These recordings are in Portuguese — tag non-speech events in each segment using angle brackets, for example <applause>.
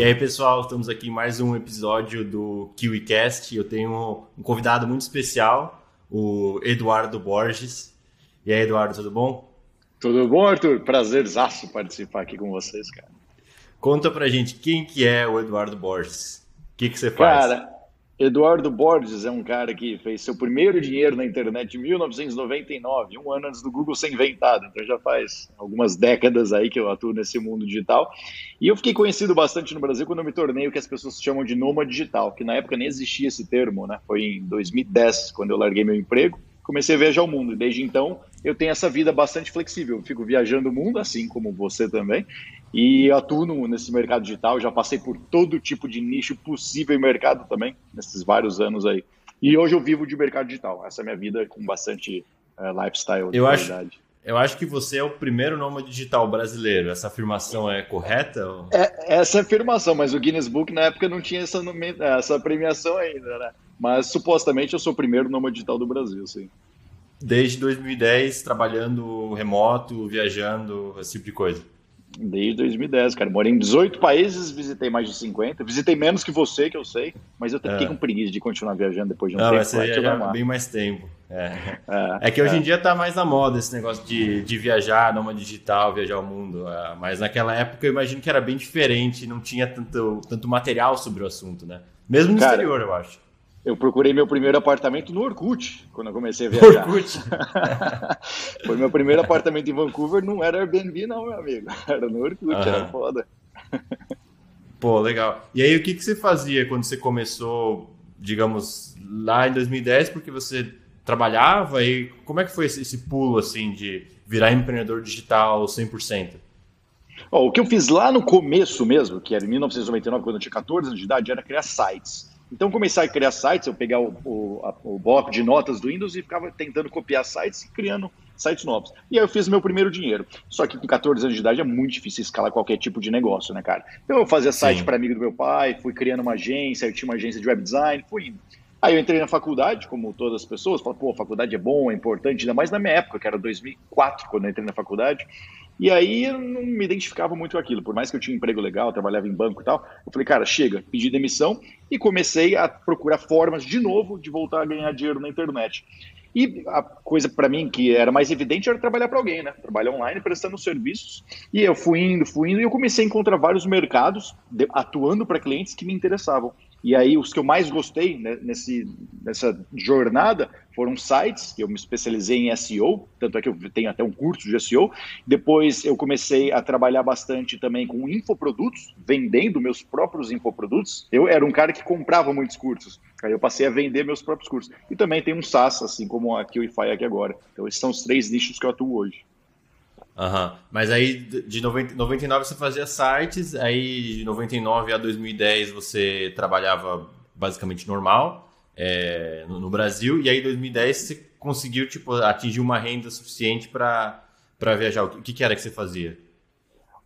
E aí, pessoal, estamos aqui em mais um episódio do KiwiCast. Eu tenho um convidado muito especial, o Eduardo Borges. E aí, Eduardo, tudo bom? Tudo bom, Arthur? Prazerzaço participar aqui com vocês, cara. Conta pra gente quem que é o Eduardo Borges. O que, que você faz? Cara, Eduardo Borges é um cara que fez seu primeiro dinheiro na internet em 1999, um ano antes do Google ser inventado. Então já faz algumas décadas aí que eu atuo nesse mundo digital. E eu fiquei conhecido bastante no Brasil quando eu me tornei o que as pessoas chamam de nômade digital, que na época nem existia esse termo, né? Foi em 2010, quando eu larguei meu emprego, comecei a viajar o mundo. E desde então eu tenho essa vida bastante flexível. Eu fico viajando o mundo, assim como você também. E atuo nesse mercado digital, já passei por todo tipo de nicho possível em mercado também, nesses vários anos aí. E hoje eu vivo de mercado digital. Essa é a minha vida com bastante uh, lifestyle de eu qualidade. Acho, eu acho que você é o primeiro nômade digital brasileiro. Essa afirmação é correta? Ou... É, essa é afirmação, mas o Guinness Book na época não tinha essa, essa premiação ainda, né? Mas supostamente eu sou o primeiro nômade digital do Brasil, sim. Desde 2010, trabalhando remoto, viajando, esse tipo de coisa. Desde 2010, cara. Morei em 18 países, visitei mais de 50. Visitei menos que você, que eu sei, mas eu fiquei é. com preguiça de continuar viajando depois de um Não, tempo. Você já, já bem mais tempo. É, é, é que hoje é. em dia tá mais na moda esse negócio de, de viajar, numa digital, viajar o mundo. É, mas naquela época eu imagino que era bem diferente, não tinha tanto, tanto material sobre o assunto, né? Mesmo no cara, exterior, eu acho. Eu procurei meu primeiro apartamento no Orkut, quando eu comecei a viajar. Orkut? <laughs> Foi meu primeiro apartamento em Vancouver, não era Airbnb não, meu amigo. Era no Orkut, uhum. era foda. Pô, legal. E aí, o que, que você fazia quando você começou, digamos, lá em 2010, porque você trabalhava e como é que foi esse, esse pulo, assim, de virar empreendedor digital 100%? Oh, o que eu fiz lá no começo mesmo, que era em 1999, quando eu tinha 14 anos de idade, era criar sites. Então comecei a criar sites, eu pegar o, o, a, o bloco de notas do Windows e ficava tentando copiar sites e criando sites novos. E aí eu fiz meu primeiro dinheiro. Só que com 14 anos de idade é muito difícil escalar qualquer tipo de negócio, né, cara? Então eu fazia site para amigo do meu pai, fui criando uma agência, eu tinha uma agência de web design, fui indo. Aí eu entrei na faculdade, como todas as pessoas, falei, pô, faculdade é bom, é importante, ainda mais na minha época, que era 2004, quando eu entrei na faculdade. E aí eu não me identificava muito com aquilo, por mais que eu tinha um emprego legal, trabalhava em banco e tal. Eu falei, cara, chega, pedi demissão e comecei a procurar formas de novo de voltar a ganhar dinheiro na internet. E a coisa para mim que era mais evidente era trabalhar para alguém, né? Trabalhar online, prestando serviços. E eu fui indo, fui indo, e eu comecei a encontrar vários mercados atuando para clientes que me interessavam. E aí, os que eu mais gostei né, nesse, nessa jornada foram sites, que eu me especializei em SEO, tanto é que eu tenho até um curso de SEO. Depois, eu comecei a trabalhar bastante também com infoprodutos, vendendo meus próprios infoprodutos. Eu era um cara que comprava muitos cursos, aí eu passei a vender meus próprios cursos. E também tem um SaaS, assim como a QIFI aqui agora. Então, esses são os três nichos que eu atuo hoje. Uhum. Mas aí de 90, 99 você fazia sites, aí de 99 a 2010 você trabalhava basicamente normal é, no, no, Brasil, e aí em 2010 você conseguiu tipo, atingir uma renda suficiente para viajar. O que, que era que você fazia?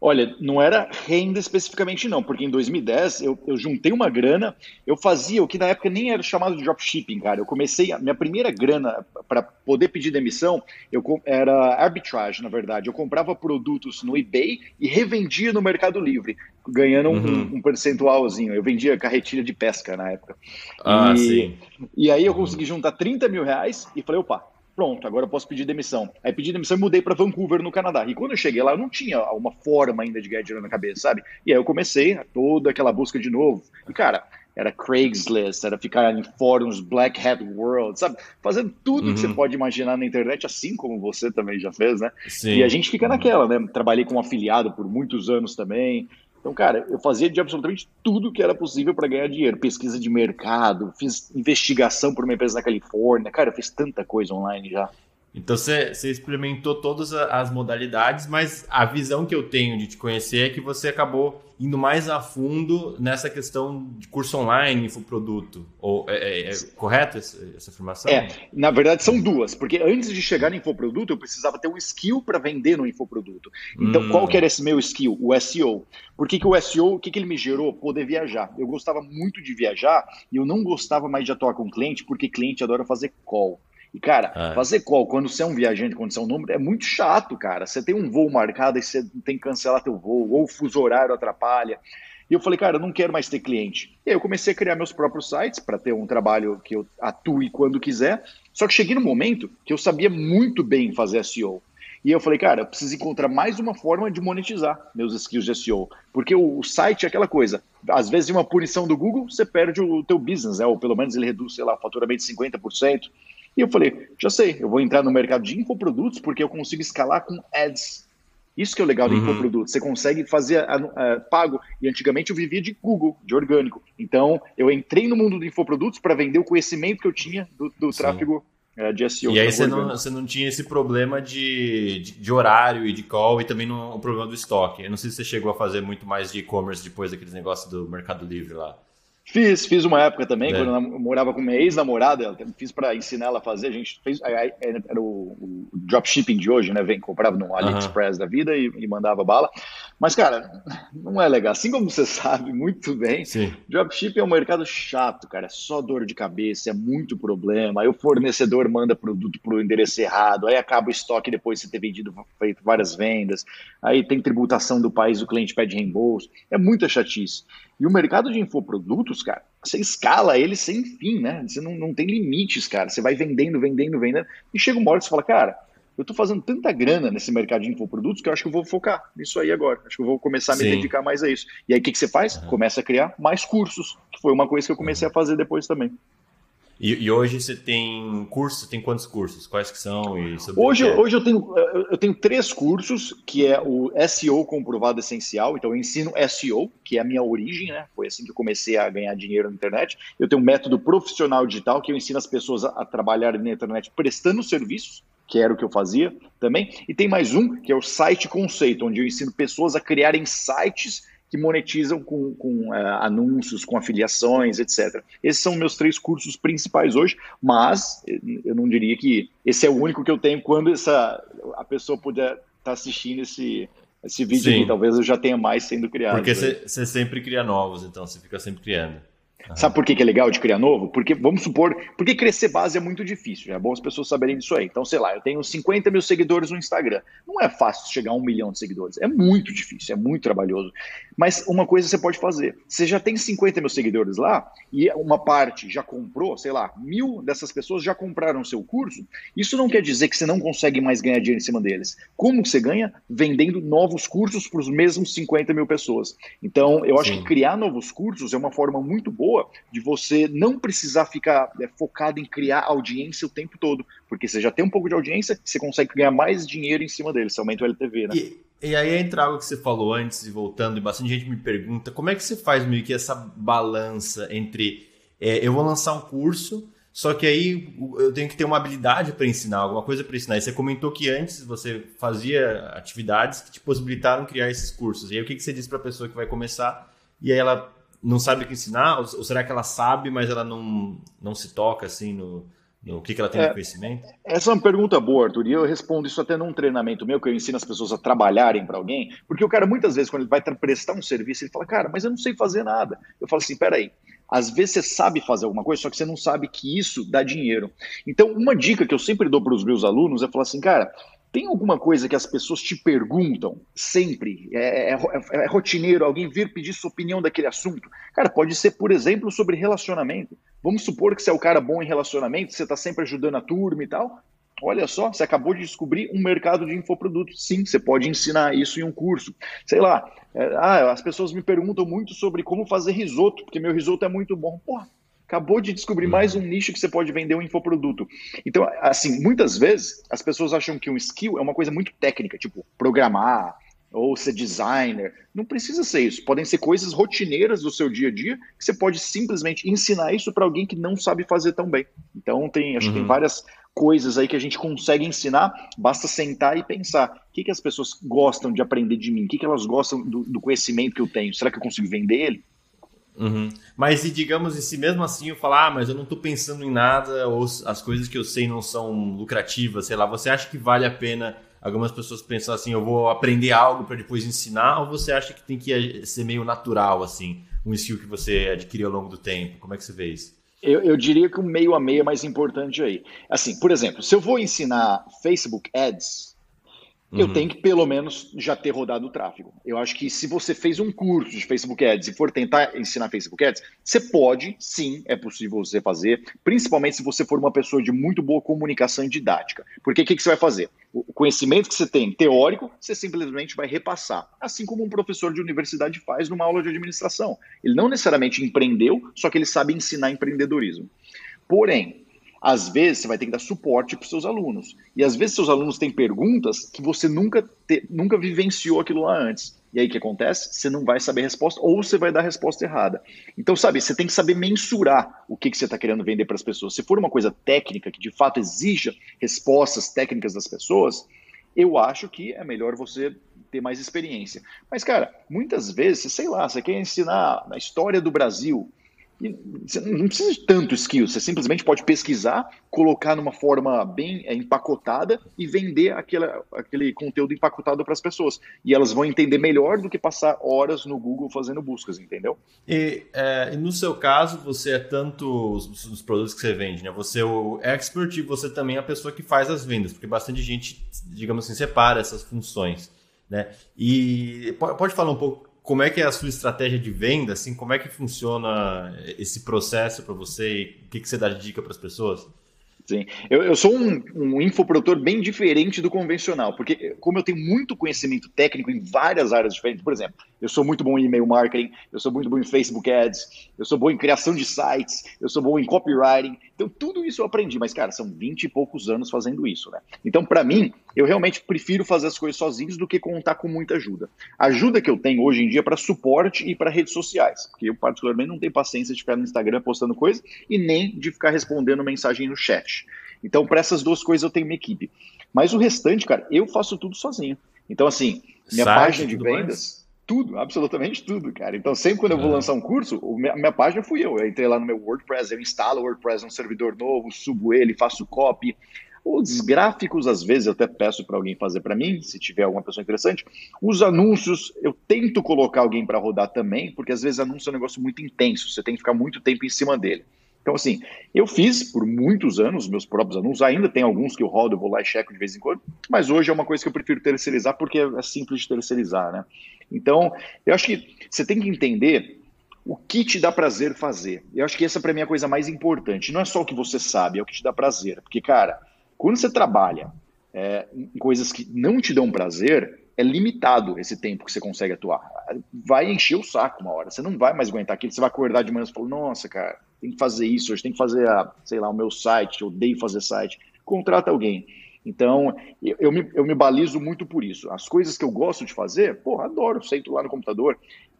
Olha, não era renda especificamente não, porque em 2010 eu, eu juntei uma grana, eu fazia o que na época nem era chamado de dropshipping, cara. Eu comecei, a minha primeira grana para poder pedir demissão eu, era arbitrage, na verdade. Eu comprava produtos no eBay e revendia no Mercado Livre, ganhando um, uhum. um percentualzinho. Eu vendia carretilha de pesca na época. Ah, e, sim. E aí eu consegui juntar 30 mil reais e falei, opa, Pronto, agora eu posso pedir demissão. Aí pedi demissão e mudei para Vancouver, no Canadá. E quando eu cheguei lá, eu não tinha uma forma ainda de ganhar dinheiro na cabeça, sabe? E aí eu comecei toda aquela busca de novo. E, cara, era Craigslist, era ficar em fóruns Black Hat World, sabe? Fazendo tudo uhum. que você uhum. pode imaginar na internet, assim como você também já fez, né? Sim. E a gente fica naquela, né? Trabalhei com afiliado por muitos anos também. Então, cara, eu fazia de absolutamente tudo que era possível para ganhar dinheiro. Pesquisa de mercado, fiz investigação por uma empresa na Califórnia. Cara, eu fiz tanta coisa online já. Então você, experimentou todas as modalidades, mas a visão que eu tenho de te conhecer é que você acabou indo mais a fundo nessa questão de curso online, infoproduto. Ou, é, é, é correto essa, essa, afirmação? É, na verdade são duas, porque antes de chegar no infoproduto, eu precisava ter um skill para vender no infoproduto. Então, hum. qual que era esse meu skill? O SEO. Por que, que o SEO, o que, que ele me gerou? Poder viajar. Eu gostava muito de viajar e eu não gostava mais de atuar com cliente, porque cliente adora fazer call. E, cara, é. fazer call quando você é um viajante, quando você é um número, é muito chato, cara. Você tem um voo marcado e você tem que cancelar teu voo, ou o fuso horário atrapalha. E eu falei, cara, eu não quero mais ter cliente. E aí eu comecei a criar meus próprios sites para ter um trabalho que eu atue quando quiser. Só que cheguei no momento que eu sabia muito bem fazer SEO. E eu falei, cara, eu preciso encontrar mais uma forma de monetizar meus skills de SEO. Porque o, site é aquela coisa. Às vezes, uma punição do Google, você perde o teu business, né? ou pelo menos ele reduz, sei lá, o faturamento de 50%. E eu falei, já sei, eu vou entrar no mercado de infoprodutos porque eu consigo escalar com ads. Isso que é o legal do uhum. infoproduto. Você consegue fazer a, a, pago. E antigamente eu vivia de Google, de orgânico. Então, eu entrei no mundo do infoprodutos para vender o conhecimento que eu tinha do, do tráfego é, de SEO. E aí você não, você não tinha esse problema de, de, de, horário e de call e também não, o problema do estoque. Eu não sei se você chegou a fazer muito mais de e-commerce depois daqueles negócios do Mercado Livre lá. Fiz, fiz uma época também, é. quando eu morava com minha ex-namorada, fiz para ensinar ela a fazer, a gente fez, era o, o dropshipping de hoje, né, vem, comprava no AliExpress da vida e, e, mandava bala, mas cara, não é legal, assim como você <laughs> sabe muito bem, Sim. dropshipping é um mercado chato, cara, é só dor de cabeça, é muito problema, aí o fornecedor manda produto pro endereço errado, aí acaba o estoque depois de você ter vendido, feito várias vendas, aí tem tributação do país, o cliente pede reembolso, é muita chatice. E o mercado de infoprodutos, cara, você escala ele sem fim, né? Você não, não tem limites, cara. Você vai vendendo, vendendo, vendendo. E chega uma hora que você fala, cara, eu tô fazendo tanta grana nesse mercado de infoprodutos que eu acho que eu vou focar nisso aí agora. Acho que eu vou começar a me Sim. dedicar mais a isso. E aí o que, que você faz? Uhum. Começa a criar mais cursos, que foi uma coisa que eu comecei a fazer depois também. E, e, hoje você tem cursos, tem quantos cursos? Quais que são? Hoje, hoje eu, tenho, eu tenho três cursos, que é o SEO comprovado essencial. Então eu ensino SEO, que é a minha origem, né? Foi assim que eu comecei a ganhar dinheiro na internet. Eu tenho um método profissional digital, que eu ensino as pessoas a, a trabalhar na internet prestando serviços, que era o que eu fazia também. E tem mais um, que é o site conceito, onde eu ensino pessoas a criarem sites que monetizam com, com uh, anúncios, com afiliações, etc. Esses são meus três cursos principais hoje, mas eu não diria que esse é o único que eu tenho quando essa, a pessoa puder estar tá assistindo esse, esse vídeo Sim. aqui. Talvez eu já tenha mais sendo criado. Porque você sempre cria novos, então você fica sempre criando. Sabe por que, que é legal de criar novo? Porque, vamos supor, porque crescer base é muito difícil, é bom as pessoas saberem disso aí. Então, sei lá, eu tenho 50 mil seguidores no Instagram. Não é fácil chegar a um milhão de seguidores, é muito difícil, é muito trabalhoso. Mas uma coisa você pode fazer: você já tem 50 mil seguidores lá e uma parte já comprou, sei lá, mil dessas pessoas já compraram o seu curso. Isso não quer dizer que você não consegue mais ganhar dinheiro em cima deles. Como você ganha? Vendendo novos cursos para os mesmos 50 mil pessoas. Então, eu acho Sim. que criar novos cursos é uma forma muito boa de você não precisar ficar é, focado em criar audiência o tempo todo, porque você já tem um pouco de audiência, você consegue ganhar mais dinheiro em cima deles, você aumenta o LTV, né? E e aí entra algo que você falou antes e voltando, e bastante gente me pergunta, como é que você faz meio que essa balança entre é, eu vou lançar um curso, só que aí eu tenho que ter uma habilidade para ensinar, alguma coisa para ensinar. E você comentou que antes você fazia atividades que te possibilitaram criar esses cursos. E aí o que, que você diz para a pessoa que vai começar e aí ela não sabe o que ensinar? Ou, será que ela sabe, mas ela não, não se toca assim no, o que, que ela tem é, de conhecimento? Essa é uma pergunta boa, Arthur, e eu respondo isso até num treinamento meu, que eu ensino as pessoas a trabalharem para alguém, porque o cara, muitas vezes, quando ele vai prestar um serviço, ele fala, cara, mas eu não sei fazer nada. Eu falo assim, peraí, às vezes você sabe fazer alguma coisa, só que você não sabe que isso dá dinheiro. Então, uma dica que eu sempre dou para os meus alunos é falar assim, cara, tem alguma coisa que as pessoas te perguntam sempre? É, é, é, é, rotineiro alguém vir pedir sua opinião daquele assunto? Cara, pode ser, por exemplo, sobre relacionamento. Vamos supor que você é o cara bom em relacionamento, você está sempre ajudando a turma e tal. Olha só, você acabou de descobrir um mercado de infoprodutos. Sim, você pode ensinar isso em um curso. Sei lá, é, ah, as pessoas me perguntam muito sobre como fazer risoto, porque meu risoto é muito bom. Porra, acabou de descobrir mais um nicho que você pode vender um infoproduto. Então, assim, muitas vezes as pessoas acham que um skill é uma coisa muito técnica, tipo programar ou ser designer. Não precisa ser isso. Podem ser coisas rotineiras do seu dia a dia que você pode simplesmente ensinar isso para alguém que não sabe fazer tão bem. Então, tem, acho uhum. que tem uhum. várias coisas aí que a gente consegue ensinar, basta sentar e pensar o que, que as pessoas gostam de aprender de mim, o que, que elas gostam do, do conhecimento que eu tenho, será que eu consigo vender ele? Uhum. Mas e digamos, e se mesmo assim eu falar, ah, mas eu não estou pensando em nada, ou as coisas que eu sei não são lucrativas, sei lá, você acha que vale a pena algumas pessoas pensar assim, eu vou aprender algo para depois ensinar, ou você acha que tem que ser meio natural, assim, um skill que você adquiriu ao longo do tempo? Como é que você vê isso? Eu, eu, diria que o meio a meio é mais importante aí. Assim, por exemplo, se eu vou ensinar Facebook Ads, Uhum. Eu tenho que, pelo menos, já ter rodado o tráfego. Eu acho que se você fez um curso de Facebook Ads e for tentar ensinar Facebook Ads, você pode, sim, é possível você fazer, principalmente se você for uma pessoa de muito boa comunicação e didática. Porque o que, que você vai fazer? O conhecimento que você tem teórico, você simplesmente vai repassar. Assim como um professor de universidade faz numa aula de administração. Ele não necessariamente empreendeu, só que ele sabe ensinar empreendedorismo. Porém, às vezes você vai ter que dar suporte para os seus alunos. E às vezes seus alunos têm perguntas que você nunca, te, nunca vivenciou aquilo lá antes. E aí o que acontece? Você não vai saber a resposta ou você vai dar a resposta errada. Então, sabe, você tem que saber mensurar o que, que você está querendo vender para as pessoas. Se for uma coisa técnica que de fato exija respostas técnicas das pessoas, eu acho que é melhor você ter mais experiência. Mas, cara, muitas vezes, sei lá, você quer ensinar a história do Brasil você não precisa de tanto skill, você simplesmente pode pesquisar, colocar numa forma bem é, empacotada e vender aquela, aquele conteúdo empacotado para as pessoas. E elas vão entender melhor do que passar horas no Google fazendo buscas, entendeu? E, é, no seu caso, você é tanto os, os, produtos que você vende, né? Você é o expert e você também é a pessoa que faz as vendas, porque bastante gente, digamos assim, separa essas funções. Né? E pode falar um pouco como é que é a sua estratégia de venda? Assim, como é que funciona esse processo para você? E o que, que você dá de dica para as pessoas? Sim, eu, eu sou um, um infoprodutor bem diferente do convencional, porque como eu tenho muito conhecimento técnico em várias áreas diferentes, por exemplo, eu sou muito bom em e-mail marketing, eu sou muito bom em Facebook Ads, eu sou bom em criação de sites, eu sou bom em copywriting, então tudo isso eu aprendi, mas cara, são 20 e poucos anos fazendo isso, né? Então para mim, eu realmente prefiro fazer as coisas sozinhos do que contar com muita ajuda. A ajuda que eu tenho hoje em dia é para suporte e para redes sociais, porque eu particularmente não tenho paciência de ficar no Instagram postando coisa e nem de ficar respondendo mensagem no chat. Então, para essas duas coisas eu tenho uma equipe. Mas o restante, cara, eu faço tudo sozinho. Então, assim, minha Site, página de vendas, mais? Tudo, absolutamente tudo, cara. Então, sempre quando eu vou é. lançar um curso, a minha página fui eu. Eu entrei lá no meu WordPress, eu instalo o WordPress num servidor novo, subo ele, faço copy. Os gráficos, às vezes, eu até peço para alguém fazer para mim, se tiver alguma pessoa interessante. Os anúncios, eu tento colocar alguém para rodar também, porque às vezes anúncio é um negócio muito intenso, você tem que ficar muito tempo em cima dele. Então, assim, eu fiz por muitos anos meus próprios anúncios, ainda tem alguns que eu rodo, eu vou lá e checo de vez em quando, mas hoje é uma coisa que eu prefiro terceirizar porque é simples de terceirizar, né? Então, eu acho que você tem que entender o que te dá prazer fazer. Eu acho que essa para mim é a coisa mais importante. Não é só o que você sabe, é o que te dá prazer. Porque, cara, quando você trabalha é, em coisas que não te dão prazer, é limitado esse tempo que você consegue atuar. Vai encher o saco uma hora. Você não vai mais aguentar aquilo. Você vai acordar de manhã e falar, nossa, cara, tem que fazer isso, hoje tem que fazer, a, sei lá, o meu site, eu odeio fazer site. Contrata alguém. Então, eu, eu, me, eu me balizo muito por isso. As coisas que eu gosto de fazer, pô, adoro, sento lá no computador.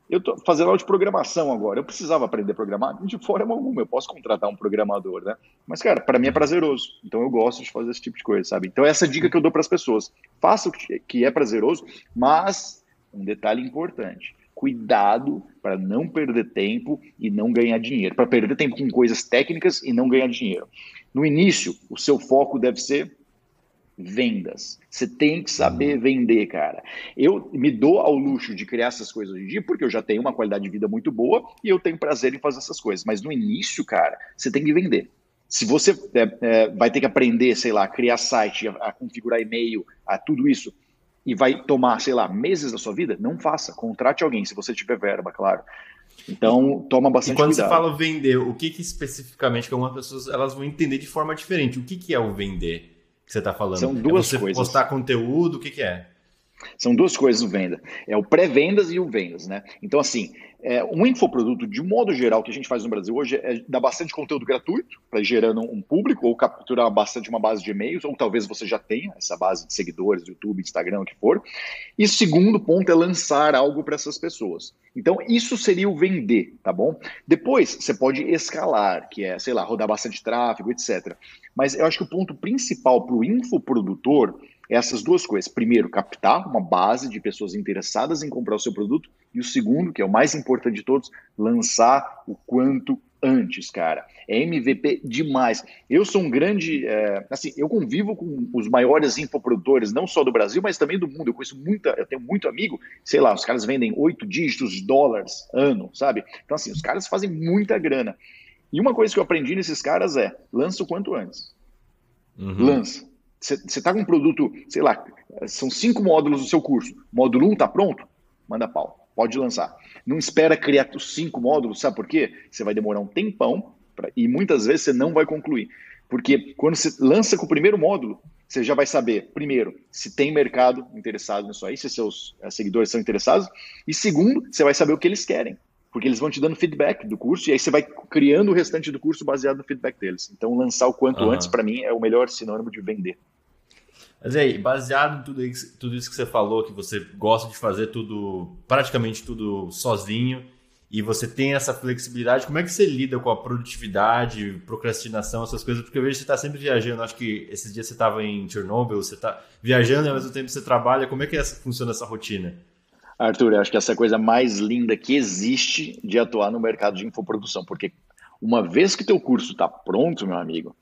Eu tô fazendo aula de programação agora. Eu precisava aprender a programar de forma alguma. Eu posso contratar um programador, né? Mas, cara, para mim é prazeroso. Então eu gosto de fazer esse tipo de coisa, sabe? Então, essa é dica que eu dou para as pessoas. Faça o que é prazeroso, mas um detalhe importante cuidado para não perder tempo e não ganhar dinheiro, para perder tempo com coisas técnicas e não ganhar dinheiro. No início, o seu foco deve ser vendas. Você tem que saber vender, cara. Eu me dou ao luxo de criar essas coisas hoje em dia porque eu já tenho uma qualidade de vida muito boa e eu tenho prazer em fazer essas coisas. Mas no início, cara, você tem que vender. Se você é, é, vai ter que aprender, sei lá, a criar site, a, a configurar e-mail, a tudo isso, e vai tomar, sei lá, meses da sua vida, não faça. Contrate alguém, se você tiver verba, claro. Então, toma bastante e quando cuidado. você fala vender, o que, que especificamente que algumas pessoas elas vão entender de forma diferente? O que, que é o vender que você está falando? São duas é você coisas. postar conteúdo, o que, que é? São duas coisas o venda. É o pré-vendas e o vendas, né? Então, assim, é, um infoproduto, de modo geral, que a gente faz no Brasil hoje é dar bastante conteúdo gratuito para ir gerando um público ou capturar bastante uma base de e-mails, ou talvez você já tenha essa base de seguidores, YouTube, Instagram, o que for. E segundo ponto é lançar algo para essas pessoas. Então, isso seria o vender, tá bom? Depois, você pode escalar, que é, sei lá, rodar bastante tráfego, etc. Mas eu acho que o ponto principal para o infoprodutor essas duas coisas. Primeiro, captar uma base de pessoas interessadas em comprar o seu produto. E o segundo, que é o mais importante de todos, lançar o quanto antes, cara. É MVP demais. Eu sou um grande. É, assim, eu convivo com os maiores infoprodutores, não só do Brasil, mas também do mundo. Eu conheço muita, eu tenho muito amigo, sei lá, os caras vendem oito dígitos de dólares ano, sabe? Então, assim, os caras fazem muita grana. E uma coisa que eu aprendi nesses caras é: lança o quanto antes. Uhum. Lança Você está com um produto, sei lá, são cinco módulos do seu curso. Módulo 1 um está pronto? Manda pau. Pode lançar. Não espera criar os cinco módulos, sabe por quê? Você vai demorar um tempão pra, e muitas vezes você não vai concluir. Porque quando você lança com o primeiro módulo, você já vai saber, primeiro, se tem mercado interessado nisso aí, se seus eh, seguidores são interessados, e segundo, você vai saber o que eles querem, porque eles vão te dando feedback do curso, e aí você vai criando o restante do curso baseado no feedback deles. Então, lançar o quanto uhum. antes, para mim, é o melhor sinônimo de vender. Mas aí, baseado em tudo isso, tudo isso que você falou, que você gosta de fazer tudo, praticamente tudo sozinho, e você tem essa flexibilidade, como é que você lida com a produtividade, procrastinação, essas coisas? Porque eu vejo que você está sempre viajando. Acho que esses dias você estava em Chernobyl, você está viajando e ao mesmo tempo você trabalha. Como é que essa, funciona essa rotina? Arthur, eu acho que essa é a coisa mais linda que existe de atuar no mercado de infoprodução, porque uma vez que teu curso está pronto, meu amigo,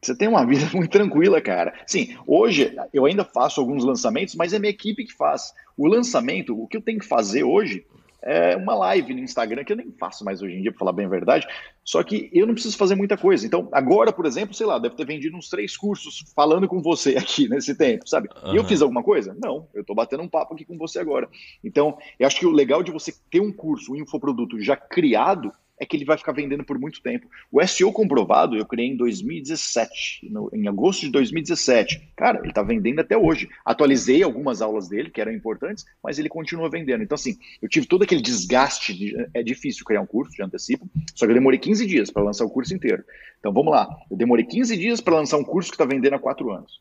você tem uma <laughs> vida muito tranquila, cara. Sim, hoje eu ainda faço alguns lançamentos, mas é minha equipe que faz. O lançamento, o que eu tenho que fazer hoje é, uma live no Instagram, que eu nem faço mais hoje em dia, para falar bem a verdade, só que eu não preciso fazer muita coisa. Então, agora, por exemplo, sei lá, deve ter vendido uns três cursos falando com você <laughs> aqui nesse tempo, sabe? Uhum. E eu fiz alguma coisa? Não, eu estou batendo um papo aqui com você agora. Então, eu acho que o legal de você ter um curso, um infoproduto já criado, é que ele vai ficar vendendo por muito tempo. O SEO comprovado eu criei em 2017, no, em agosto de 2017. Cara, ele está vendendo até hoje. Atualizei algumas aulas dele, que eram importantes, mas ele continua vendendo. Então, assim, eu tive todo aquele desgaste. De, é difícil criar um curso, de antecipo, só que eu demorei 15 dias para lançar o curso inteiro. Então, vamos lá. Eu demorei 15 dias para lançar um curso que está vendendo há 4 anos.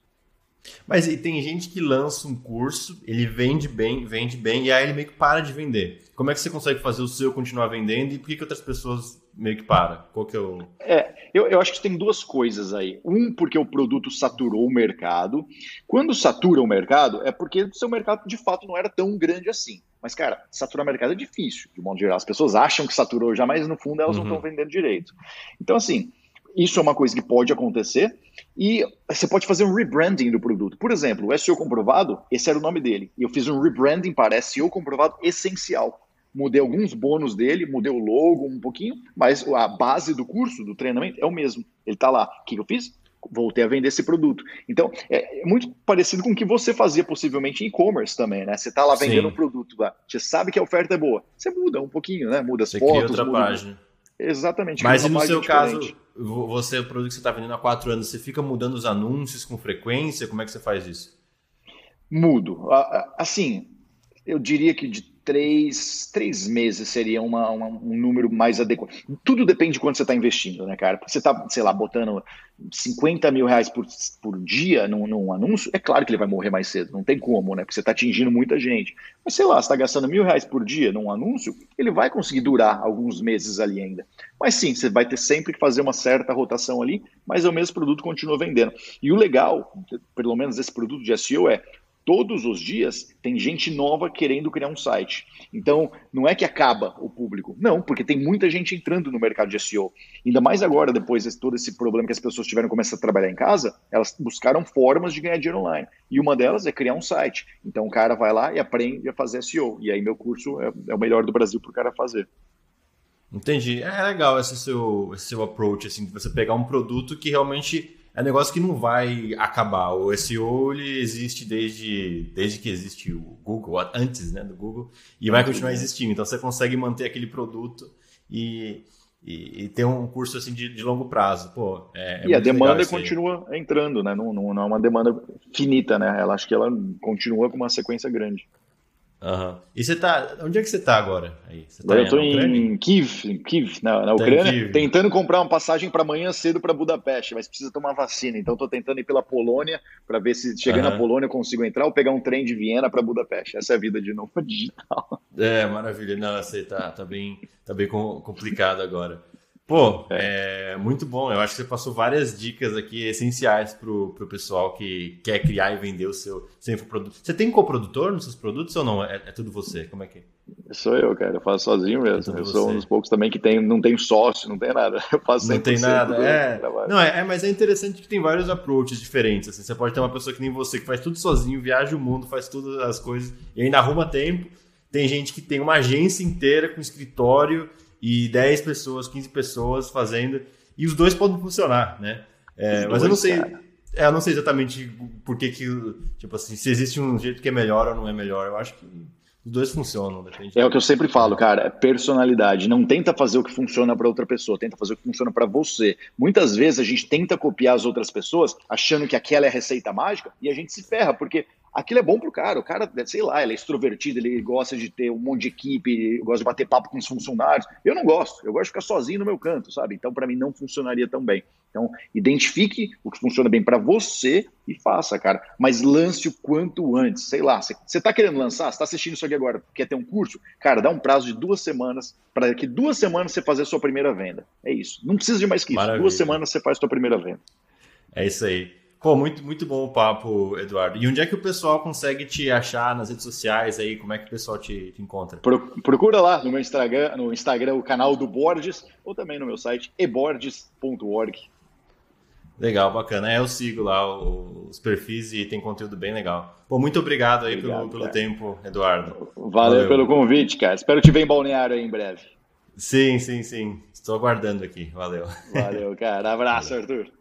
Mas e tem gente que lança um curso, ele vende bem, vende bem, e aí ele meio que para de vender. Como é que você consegue fazer o seu continuar vendendo e por que, que outras pessoas meio que param? Qual que é o. É, eu, eu acho que tem duas coisas aí. Um, porque o produto saturou o mercado. Quando satura o mercado, é porque o seu mercado de fato não era tão grande assim. Mas, cara, saturar o mercado é difícil, de modo geral. As pessoas acham que saturou já, mas no fundo elas uhum. não estão vendendo direito. Então, assim, isso é uma coisa que pode acontecer e você pode fazer um rebranding do produto. Por exemplo, o SEO comprovado, esse era o nome dele. E eu fiz um rebranding para SEO comprovado essencial. Mudei alguns bônus dele, mudei o logo um pouquinho, mas a base do curso, do treinamento, é o mesmo. Ele está lá. O que eu fiz? Voltei a vender esse produto. Então, é muito parecido com o que você fazia possivelmente em e-commerce também, né? Você está lá vendendo Sim. um produto, lá, você sabe que a oferta é boa. Você muda um pouquinho, né? Muda as você fotos. Cria outra muda... página. Exatamente. Mas e no seu diferente. caso, você, o produto que você está vendendo há quatro anos, você fica mudando os anúncios com frequência? Como é que você faz isso? Mudo. Assim, eu diria que de três, três meses seria uma, uma, um número mais adequado. Tudo depende de quanto você está investindo, né, cara? Porque você está, sei lá, botando 50 mil reais por, por dia num, num, anúncio, é claro que ele vai morrer mais cedo, não tem como, né? Porque você está atingindo muita gente. Mas sei lá, você está gastando mil reais por dia num anúncio, ele vai conseguir durar alguns meses ali ainda. Mas sim, você vai ter sempre que fazer uma certa rotação ali, mas o mesmo produto continua vendendo. E o legal, pelo menos esse produto de SEO, é todos os dias tem gente nova querendo criar um site. Então, não é que acaba o público. Não, porque tem muita gente entrando no mercado de SEO. Ainda mais agora, depois de todo esse problema que as pessoas tiveram começar a trabalhar em casa, elas buscaram formas de ganhar dinheiro online. E uma delas é criar um site. Então, o cara vai lá e aprende a fazer SEO. E aí, meu curso é, é o melhor do Brasil para o cara fazer. Entendi. É legal esse seu, esse seu approach, assim, de você pegar um produto que realmente é um negócio que não vai acabar. O SEO ele existe desde, desde que existe o Google, antes né, do Google, e vai continuar existindo. Então você consegue manter aquele produto e, e, e ter um curso assim de, de longo prazo. Pô, é, é e a demanda continua entrando, né? Não, não, não é uma demanda finita, né? Ela acho que ela continua com uma sequência grande. Uhum. E você tá. Onde é que você tá agora? Aí? Você tá eu estou em Kiev, em Kiev na, na tá Ucrânia, Kiev. tentando comprar uma passagem para amanhã cedo para Budapeste, mas precisa tomar vacina. Então estou tentando ir pela Polônia para ver se chegando uhum. na Polônia eu consigo entrar ou pegar um trem de Viena para Budapeste. Essa é a vida de novo digital. É, maravilha. Não, você tá, tá, bem, tá bem complicado agora. Pô, é. é. muito bom. Eu acho que você passou várias dicas aqui essenciais pro, pro pessoal que quer criar e vender o seu, seu infoproduto. Você tem coprodutor nos seus produtos ou não? É, é tudo você? Como é que é? Sou eu, cara. Eu faço sozinho mesmo. É eu sou um dos poucos também que tem, não tem sócio, não tem nada. Eu faço Não tem nada, é. Não, é, é, mas é interessante que tem vários approaches diferentes. Assim. Você pode ter uma pessoa que nem você, que faz tudo sozinho, viaja o mundo, faz todas as coisas e ainda arruma tempo. Tem gente que tem uma agência inteira com escritório e 10 pessoas, 15 pessoas fazendo, e os dois podem funcionar, né? É, mas eu não sei, É, eu não sei exatamente por que que, tipo assim, se existe um jeito que é melhor ou não é melhor. Eu acho que os dois funcionam, depende. É o que eu sempre falo, cara, é personalidade. Não tenta fazer o que funciona para outra pessoa, tenta fazer o que funciona para você. Muitas vezes a gente tenta copiar as outras pessoas, achando que aquela é a receita mágica, e a gente se ferra, porque aquilo é bom pro cara. O cara, sei lá, ele é extrovertido, ele gosta de ter um monte de equipe, gosta de bater papo com os funcionários. Eu não gosto, eu gosto de ficar sozinho no meu canto, sabe? Então, para mim, não funcionaria tão bem. Então, identifique o que funciona bem para você e faça, cara. Mas lance o quanto antes. Sei lá, você está querendo lançar? Você está assistindo isso aqui agora, quer ter um curso? Cara, dá um prazo de duas semanas para daqui duas semanas você fazer a sua primeira venda. É isso. Não precisa de mais que isso. Maravilha. Duas semanas você faz a sua primeira venda. É isso aí. Pô, muito, muito bom o papo, Eduardo. E onde é que o pessoal consegue te achar nas redes sociais aí? Como é que o pessoal te, te encontra? Procura lá no meu Instagram, no Instagram, o canal do Borges, ou também no meu site eborges.org. Legal, bacana. É, eu sigo lá os perfis e tem conteúdo bem legal. Pô, muito obrigado aí obrigado, pelo, pelo tempo, Eduardo. Valeu, Valeu, pelo convite, cara. Espero te ver em Balneário aí em breve. Sim, sim, sim. Estou aguardando aqui. Valeu. Valeu, cara. Abraço, Valeu. Arthur.